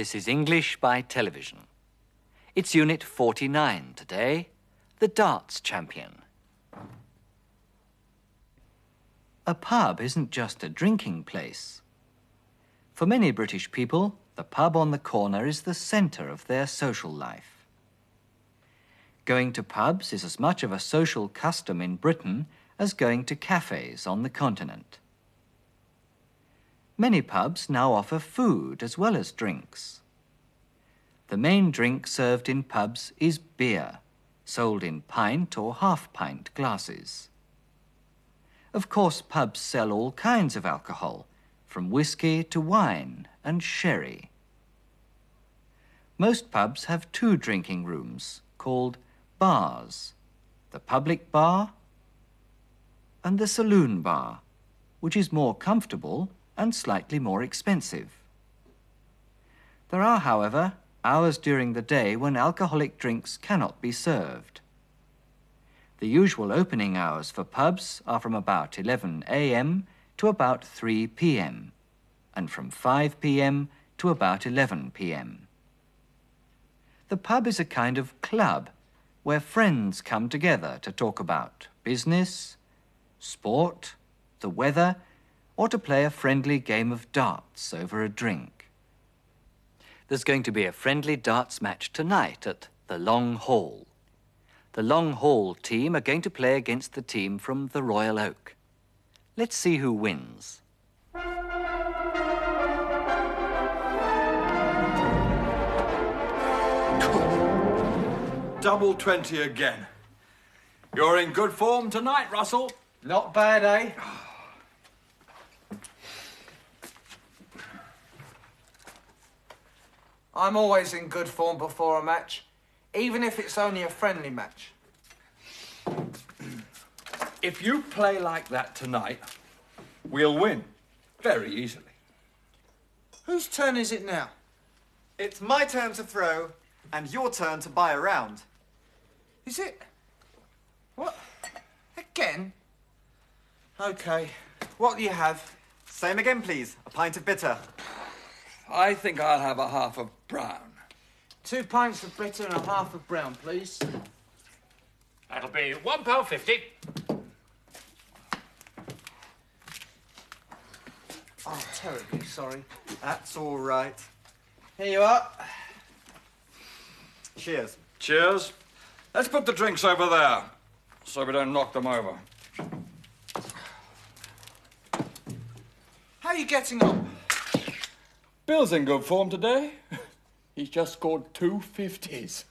This is English by television. It's Unit 49 today, the Darts Champion. A pub isn't just a drinking place. For many British people, the pub on the corner is the centre of their social life. Going to pubs is as much of a social custom in Britain as going to cafes on the continent. Many pubs now offer food as well as drinks. The main drink served in pubs is beer, sold in pint or half pint glasses. Of course, pubs sell all kinds of alcohol, from whisky to wine and sherry. Most pubs have two drinking rooms called bars the public bar and the saloon bar, which is more comfortable and slightly more expensive. There are, however, hours during the day when alcoholic drinks cannot be served. The usual opening hours for pubs are from about 11 a.m. to about 3 p.m., and from 5 p.m. to about 11 p.m. The pub is a kind of club where friends come together to talk about business, sport, the weather, or to play a friendly game of darts over a drink. There's going to be a friendly darts match tonight at the Long Hall. The Long Hall team are going to play against the team from the Royal Oak. Let's see who wins. Double 20 again. You're in good form tonight, Russell. Not bad, eh? I'm always in good form before a match, even if it's only a friendly match. If you play like that tonight, we'll win very easily. Whose turn is it now? It's my turn to throw, and your turn to buy a round. Is it? What? Again? Okay. What do you have? Same again, please. A pint of bitter. I think I'll have a half of brown. Two pints of bitter and a half of brown, please. That'll be one pound fifty. Oh, terribly sorry. That's all right. Here you are. Cheers. Cheers. Let's put the drinks over there so we don't knock them over. How are you getting on? Bill's in good form today. He's just scored two fifties.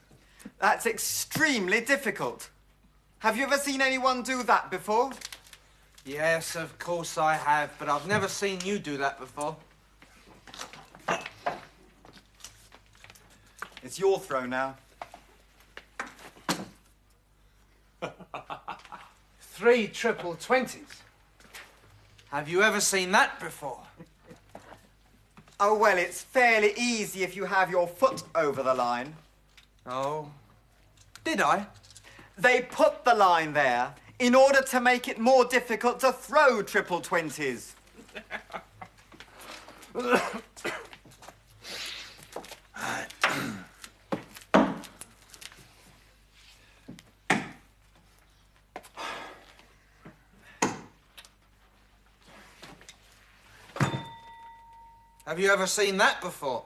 That's extremely difficult. Have you ever seen anyone do that before? Yes, of course I have, but I've never seen you do that before. It's your throw now. Three triple twenties. Have you ever seen that before? Oh, well, it's fairly easy if you have your foot over the line. Oh. Did I? They put the line there in order to make it more difficult to throw triple twenties. Have you ever seen that before?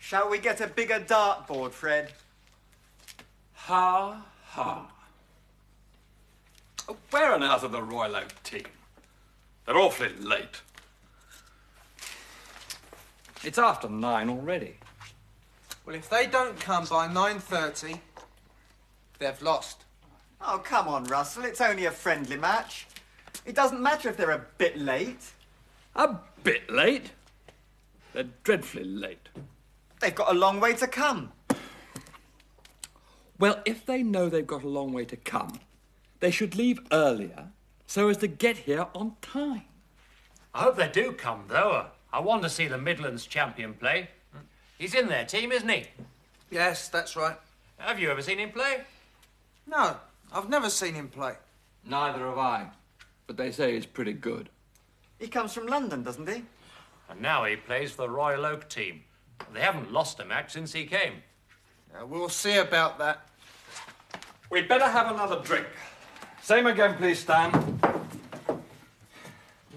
Shall we get a bigger dartboard, Fred? Ha ha. Oh, where on earth are the Royal Oak team? They're awfully late. It's after nine already. Well, if they don't come by 9.30, they've lost. Oh, come on, Russell. It's only a friendly match. It doesn't matter if they're a bit late. A bit late. They're dreadfully late. They've got a long way to come. Well, if they know they've got a long way to come, they should leave earlier so as to get here on time. I hope they do come, though. I want to see the Midlands champion play. He's in their team, isn't he? Yes, that's right. Have you ever seen him play? No, I've never seen him play. Neither have I. But they say he's pretty good. He comes from London, doesn't he? And now he plays for the Royal Oak team. They haven't lost a match since he came. Yeah, we'll see about that. We'd better have another drink. Same again, please, Stan.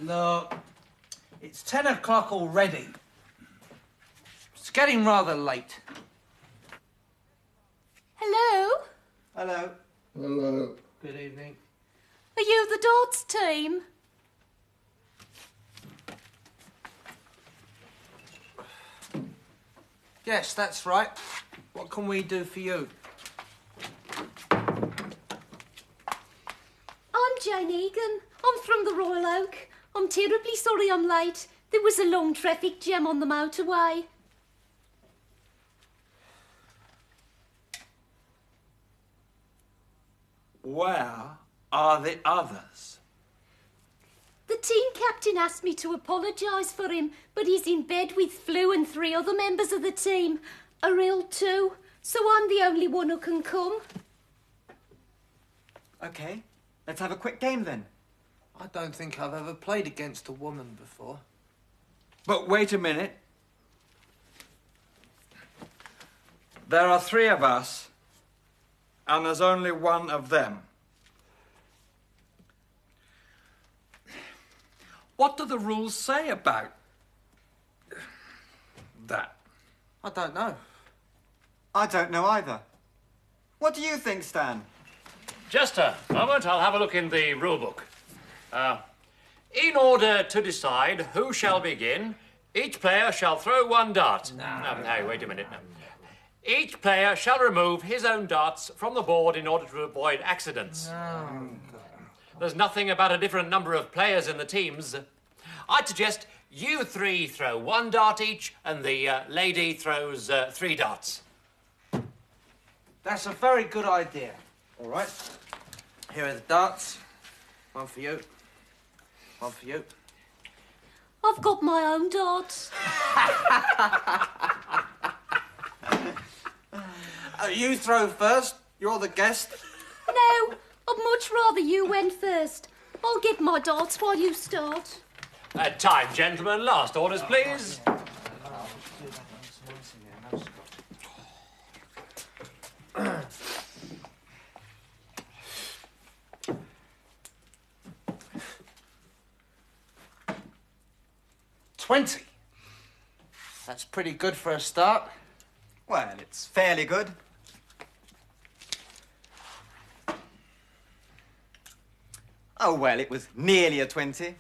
Look, it's ten o'clock already. It's getting rather late. Hello? Hello. Good evening. Are you the darts team? Yes, that's right. What can we do for you? I'm Jane Egan. I'm from the Royal Oak. I'm terribly sorry I'm late. There was a long traffic jam on the motorway. Where are the others? The team captain asked me to apologise for him, but he's in bed with flu and three other members of the team are ill too, so I'm the only one who can come. Okay, let's have a quick game then. I don't think I've ever played against a woman before. But wait a minute. There are three of us, and there's only one of them. What do the rules say about that? I don't know. I don't know either. What do you think, Stan? Just a moment, I'll have a look in the rule book. Uh, in order to decide who shall begin, each player shall throw one dart. No, no, wait a minute. No. Each player shall remove his own darts from the board in order to avoid accidents. There's nothing about a different number of players in the teams. I'd suggest you three throw one dart each, and the uh, lady throws uh, three darts. That's a very good idea. All right. Here are the darts. One for you. One for you. I've got my own darts. Uh, you throw first. You're the guest. No, I'd much rather you went first. I'll get my darts while you start. Uh, time, gentlemen. Last orders, please. Twenty. That's pretty good for a start. Well, it's fairly good. Oh, well, it was nearly a 20.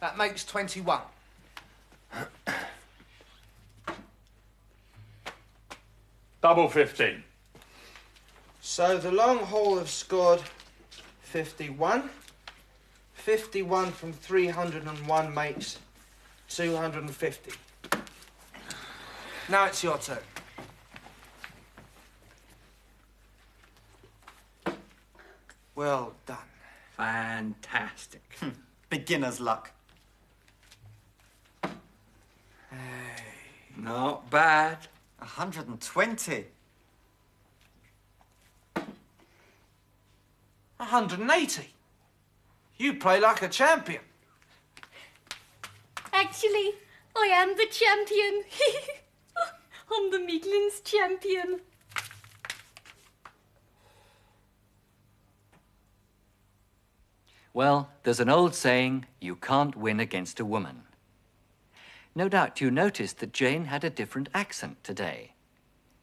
That makes twenty-one. Double 15. So the Long Hall have scored 51. 51 from 301 makes 250. Now it's your turn. Well done. Fantastic. Hmm. Beginner's luck. Not bad. 120. 180. You play like a champion. Actually, I am the champion. I'm the Midlands champion. Well, there's an old saying you can't win against a woman. No doubt you noticed that Jane had a different accent today.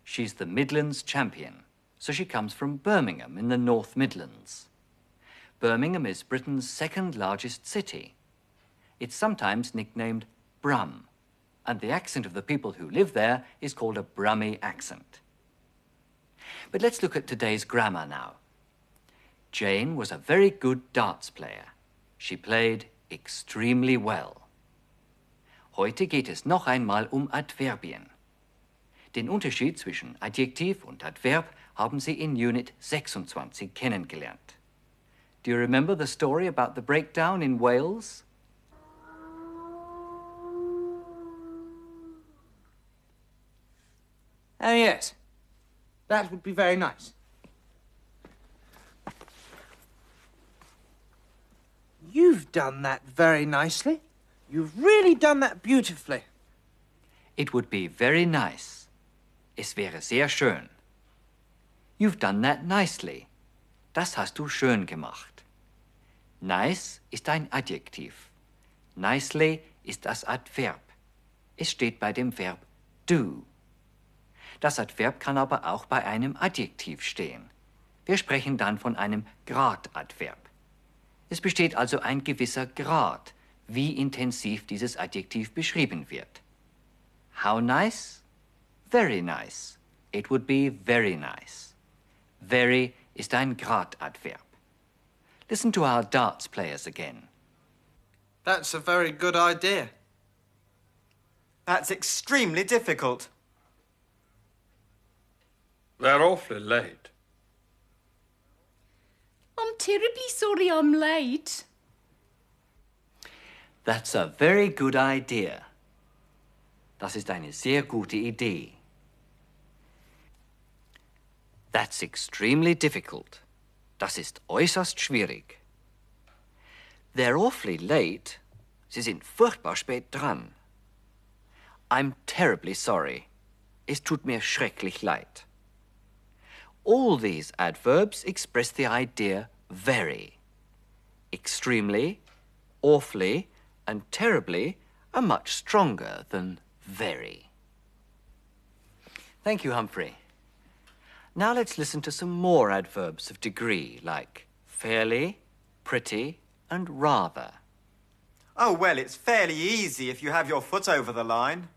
She's the Midlands champion, so she comes from Birmingham in the North Midlands. Birmingham is Britain's second largest city. It's sometimes nicknamed Brum, and the accent of the people who live there is called a Brummy accent. But let's look at today's grammar now. Jane was a very good darts player. She played extremely well. Heute geht es noch einmal um Adverbien. Den Unterschied zwischen Adjektiv und Adverb haben Sie in Unit 26 kennengelernt. Do you remember the story about the breakdown in Wales? Oh, yes. That would be very nice. You've done that very nicely. You've really done that beautifully. It would be very nice. Es wäre sehr schön. You've done that nicely. Das hast du schön gemacht. Nice ist ein Adjektiv. Nicely ist das Adverb. Es steht bei dem Verb do. Das Adverb kann aber auch bei einem Adjektiv stehen. Wir sprechen dann von einem Gradadverb. Es besteht also ein gewisser Grad, wie intensiv dieses Adjektiv beschrieben wird. How nice? Very nice. It would be very nice. Very ist ein Gradadverb. Listen to our darts players again. That's a very good idea. That's extremely difficult. They're awfully late. I'm terribly sorry I'm late. That's a very good idea. Das ist eine sehr gute Idee. That's extremely difficult. Das ist äußerst schwierig. They're awfully late. Sie sind furchtbar spät dran. I'm terribly sorry. Es tut mir schrecklich leid. All these adverbs express the idea very. Extremely, awfully, and terribly are much stronger than very. Thank you, Humphrey. Now let's listen to some more adverbs of degree, like fairly, pretty, and rather. Oh, well, it's fairly easy if you have your foot over the line.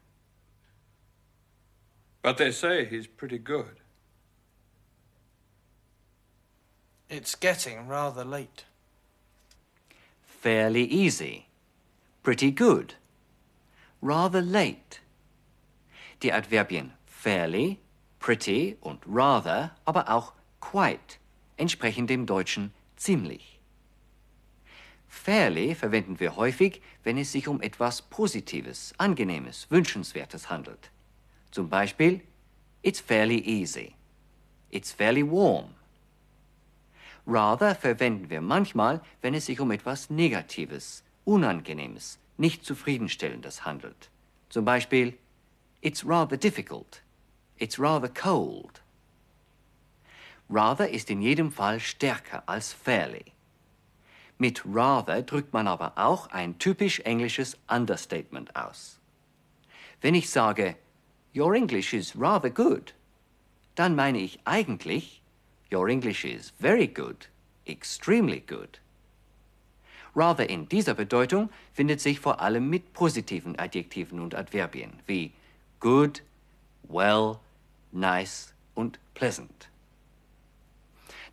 But they say he's pretty good. It's getting rather late. Fairly easy. Pretty good. Rather late. Die Adverbien fairly, pretty und rather, aber auch quite entsprechen dem Deutschen ziemlich. Fairly verwenden wir häufig, wenn es sich um etwas Positives, Angenehmes, Wünschenswertes handelt. Zum Beispiel, it's fairly easy. It's fairly warm. Rather verwenden wir manchmal, wenn es sich um etwas Negatives, Unangenehmes, nicht zufriedenstellendes handelt. Zum Beispiel, it's rather difficult. It's rather cold. Rather ist in jedem Fall stärker als fairly. Mit rather drückt man aber auch ein typisch englisches Understatement aus. Wenn ich sage, Your English is rather good, dann meine ich eigentlich, Your English is very good, extremely good. Rather in dieser Bedeutung findet sich vor allem mit positiven Adjektiven und Adverbien wie good, well, nice und pleasant.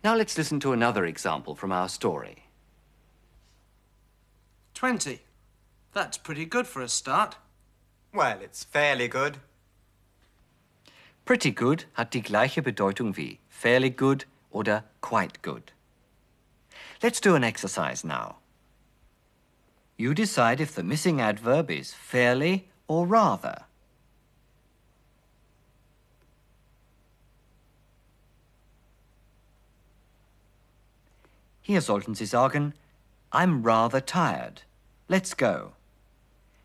Now let's listen to another example from our story. Twenty. That's pretty good for a start. Well, it's fairly good. Pretty good hat die gleiche Bedeutung wie fairly good oder quite good. Let's do an exercise now. You decide if the missing adverb is fairly or rather. Hier sollten Sie sagen, I'm rather tired. Let's go.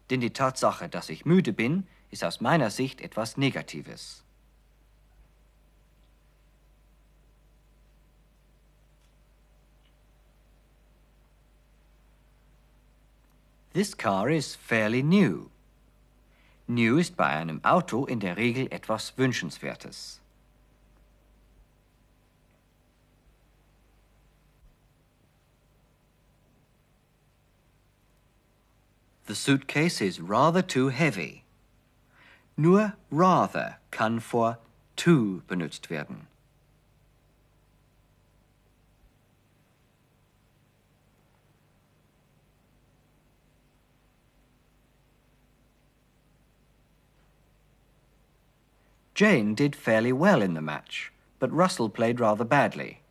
Denn die Tatsache, dass ich müde bin, ist aus meiner Sicht etwas Negatives. This car is fairly new. New ist bei einem Auto in der Regel etwas Wünschenswertes. The suitcase is rather too heavy. Nur rather kann vor too benutzt werden. Jane did fairly well in the match, but Russell played rather badly.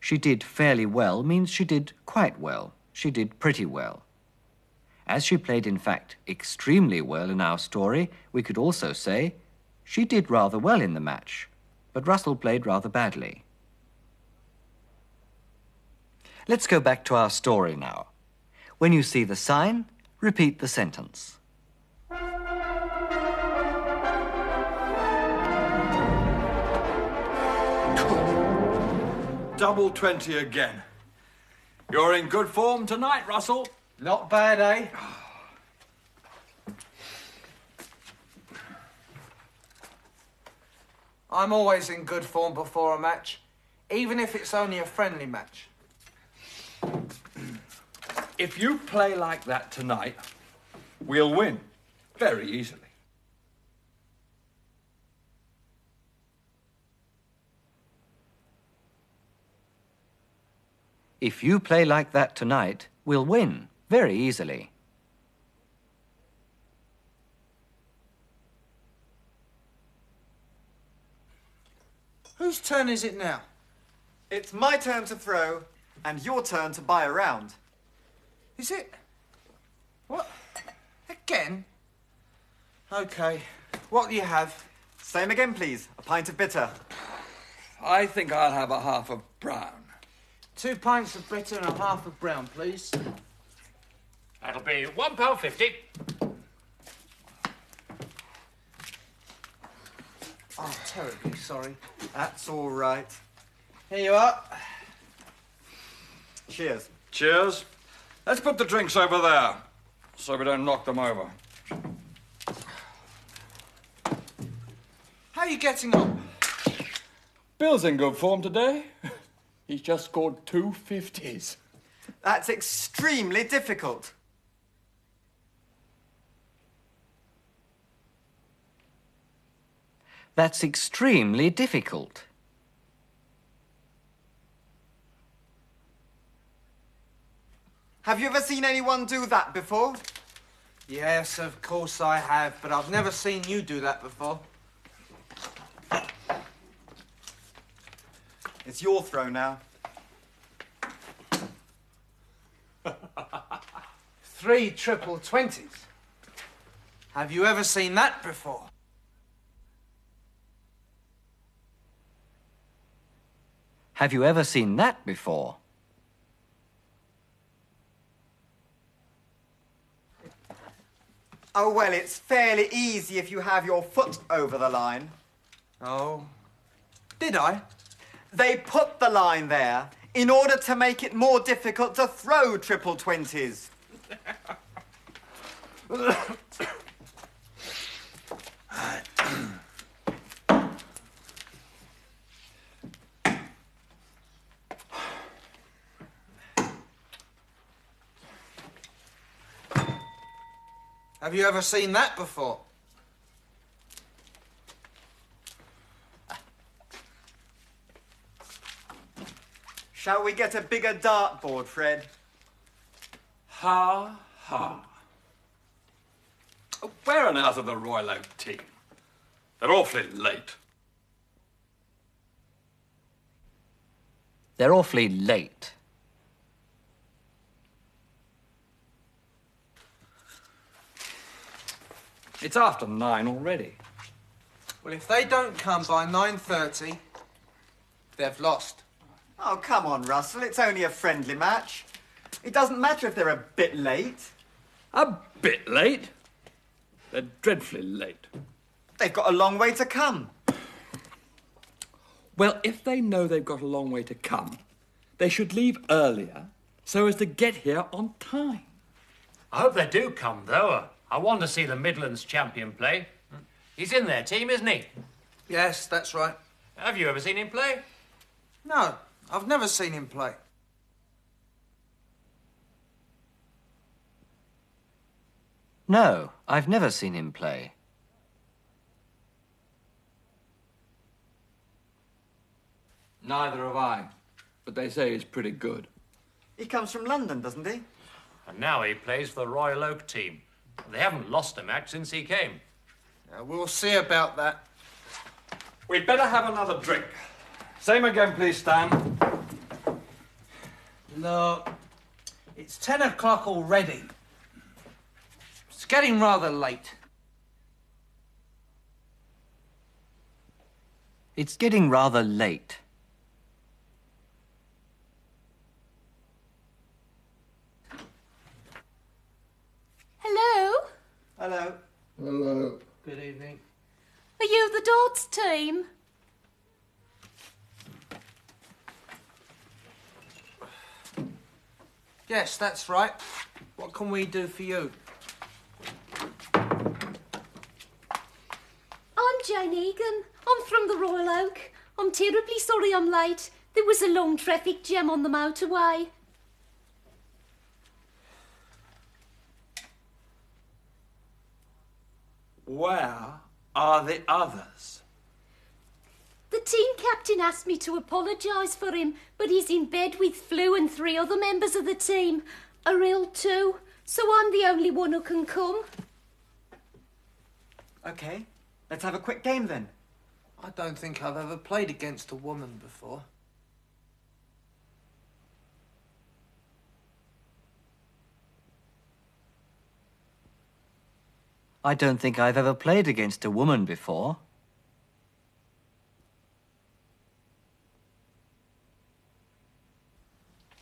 She did fairly well means she did quite well. She did pretty well. As she played, in fact, extremely well in our story, we could also say she did rather well in the match, but Russell played rather badly. Let's go back to our story now. When you see the sign, repeat the sentence. Double 20 again. You're in good form tonight, Russell. Not bad, eh? I'm always in good form before a match, even if it's only a friendly match. If you play like that tonight, we'll win very easily. If you play like that tonight, we'll win very easily. Whose turn is it now? It's my turn to throw, and your turn to buy a round. Is it? What? Again? Okay. What do you have? Same again, please. A pint of bitter. I think I'll have a half of brown. Two pints of bitter and a half of brown, please. That'll be one pound fifty. Oh, terribly sorry. That's all right. Here you are. Cheers. Cheers. Let's put the drinks over there so we don't knock them over. How are you getting on? Bill's in good form today. He's just scored two fifties. That's extremely difficult. That's extremely difficult. Have you ever seen anyone do that before? Yes, of course I have, but I've never seen you do that before. It's your throw now. Three triple twenties. Have you ever seen that before? Have you ever seen that before? Oh, well, it's fairly easy if you have your foot over the line. Oh. Did I? They put the line there in order to make it more difficult to throw triple twenties. Have you ever seen that before? Shall we get a bigger dartboard, Fred? Ha ha. Where on earth are the Royal Oak team? They're awfully late. They're awfully late. It's after nine already. Well, if they don't come by 9.30, they've lost. Oh, come on, Russell. It's only a friendly match. It doesn't matter if they're a bit late. A bit late. They're dreadfully late. They've got a long way to come. Well, if they know they've got a long way to come, they should leave earlier so as to get here on time. I hope they do come, though. I want to see the Midlands champion play. He's in their team, isn't he? Yes, that's right. Have you ever seen him play? No, I've never seen him play. No, I've never seen him play. Neither have I. But they say he's pretty good. He comes from London, doesn't he? And now he plays for the Royal Oak team. They haven't lost a match since he came. We'll see about that. We'd better have another drink. Same again, please, Stan. Look, it's 10 o'clock already. It's getting rather late. It's getting rather late. Hello? Hello. Hello. Good evening. Are you the Dodds team? Yes, that's right. What can we do for you? I'm Jane Egan. I'm from the Royal Oak. I'm terribly sorry I'm late. There was a long traffic jam on the motorway. Where are the others? The team captain asked me to apologise for him, but he's in bed with flu and three other members of the team are ill too, so I'm the only one who can come. Okay, let's have a quick game then. I don't think I've ever played against a woman before. I don't think I've ever played against a woman before.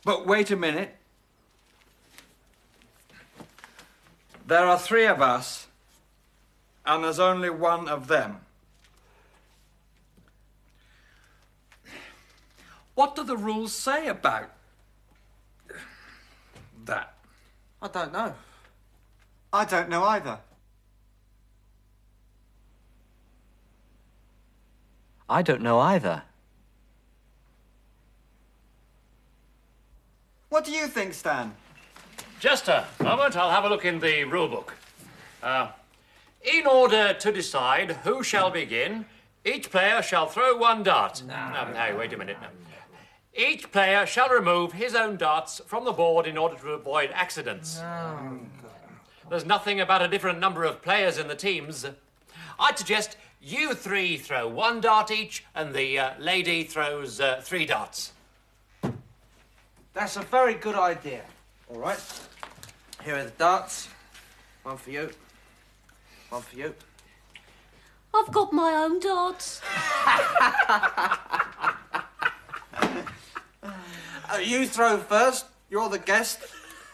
But wait a minute. There are three of us, and there's only one of them. What do the rules say about that? I don't know. I don't know either. I don't know either. What do you think, Stan? Just a moment, I'll have a look in the rule book. Uh, in order to decide who shall begin, each player shall throw one dart. No, no, wait a minute. No. Each player shall remove his own darts from the board in order to avoid accidents. There's nothing about a different number of players in the teams. I'd suggest you three throw one dart each, and the uh, lady throws uh, three darts. That's a very good idea. All right. Here are the darts. One for you. One for you. I've got my own darts. Uh, you throw first. You're the guest.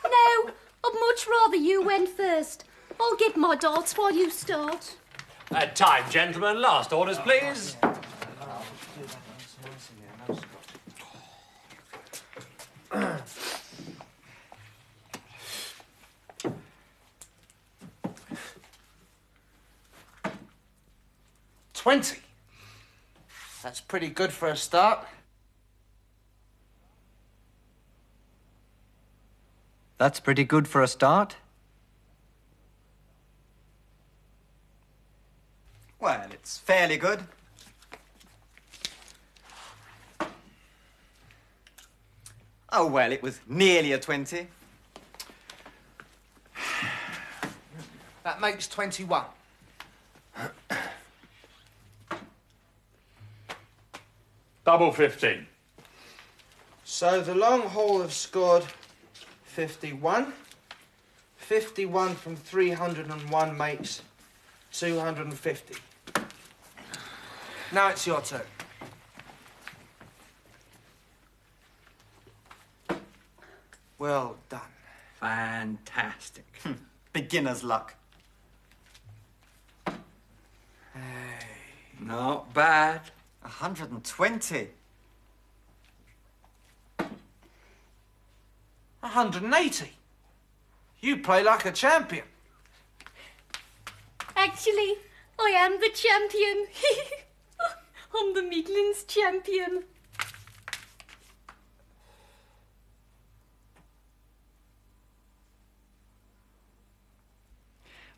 No, I'd much rather you went first. I'll get my darts while you start. Uh, time, gentlemen. Last orders, please. Twenty. That's pretty good for a start. That's pretty good for a start. Well, it's fairly good. Oh, well, it was nearly a 20. That makes twenty-one. Double 15. So the Long Hall have scored 51. 51 from 301 makes 250. Now it's your turn. Well done. Fantastic. Hmm. Beginner's luck. Hey. Not bad. 120. 180. You play like a champion. Actually, I am the champion. I'm the Midlands champion.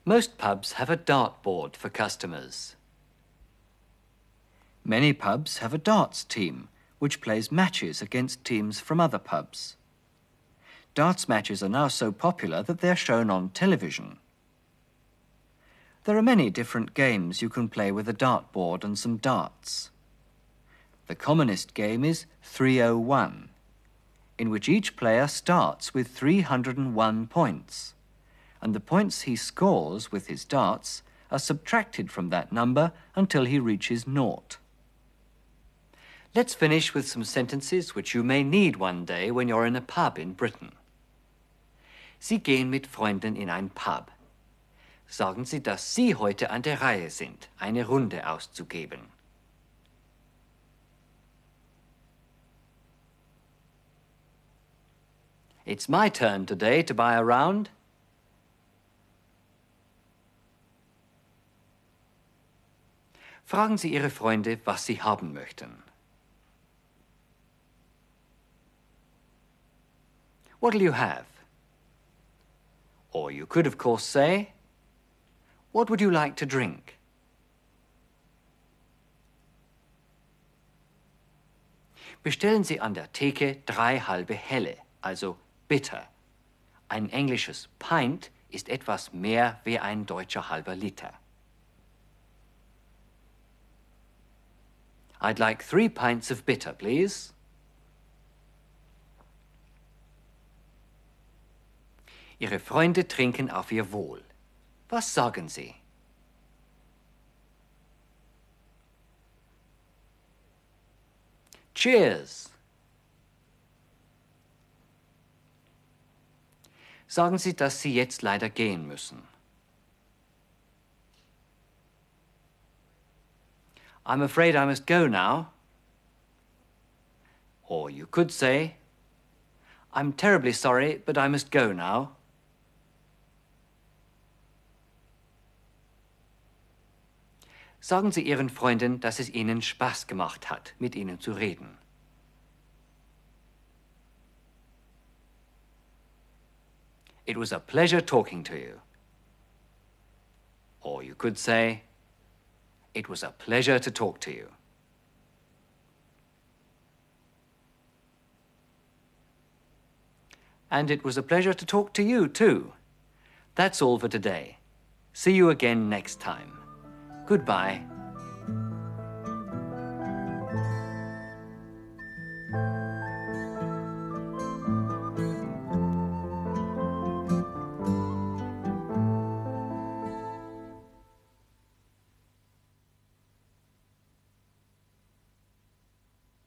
Most pubs have a dartboard for customers. Many pubs have a darts team, which plays matches against teams from other pubs. Darts matches are now so popular that they're shown on television. There are many different games you can play with a dartboard and some darts. The commonest game is 301, in which each player starts with 301 points, and the points he scores with his darts are subtracted from that number until he reaches naught. Let's finish with some sentences which you may need one day when you're in a pub in Britain. Sie gehen mit Freunden in ein Pub. Sagen Sie, dass Sie heute an der Reihe sind, eine Runde auszugeben. It's my turn today to buy a round. Fragen Sie Ihre Freunde, was sie haben möchten. What'll you have? Or you could, of course, say, What would you like to drink? Bestellen Sie an der Theke drei halbe Helle, also bitter. Ein englisches Pint ist etwas mehr wie ein deutscher halber Liter. I'd like three pints of bitter, please. Ihre Freunde trinken auf ihr Wohl. Was sagen Sie? Cheers! Sagen Sie, dass Sie jetzt leider gehen müssen. I'm afraid I must go now. Or you could say, I'm terribly sorry, but I must go now. Sagen Sie Ihren Freunden, dass es Ihnen Spaß gemacht hat, mit Ihnen zu reden. It was a pleasure talking to you. Or you could say, It was a pleasure to talk to you. And it was a pleasure to talk to you, too. That's all for today. See you again next time. Goodbye.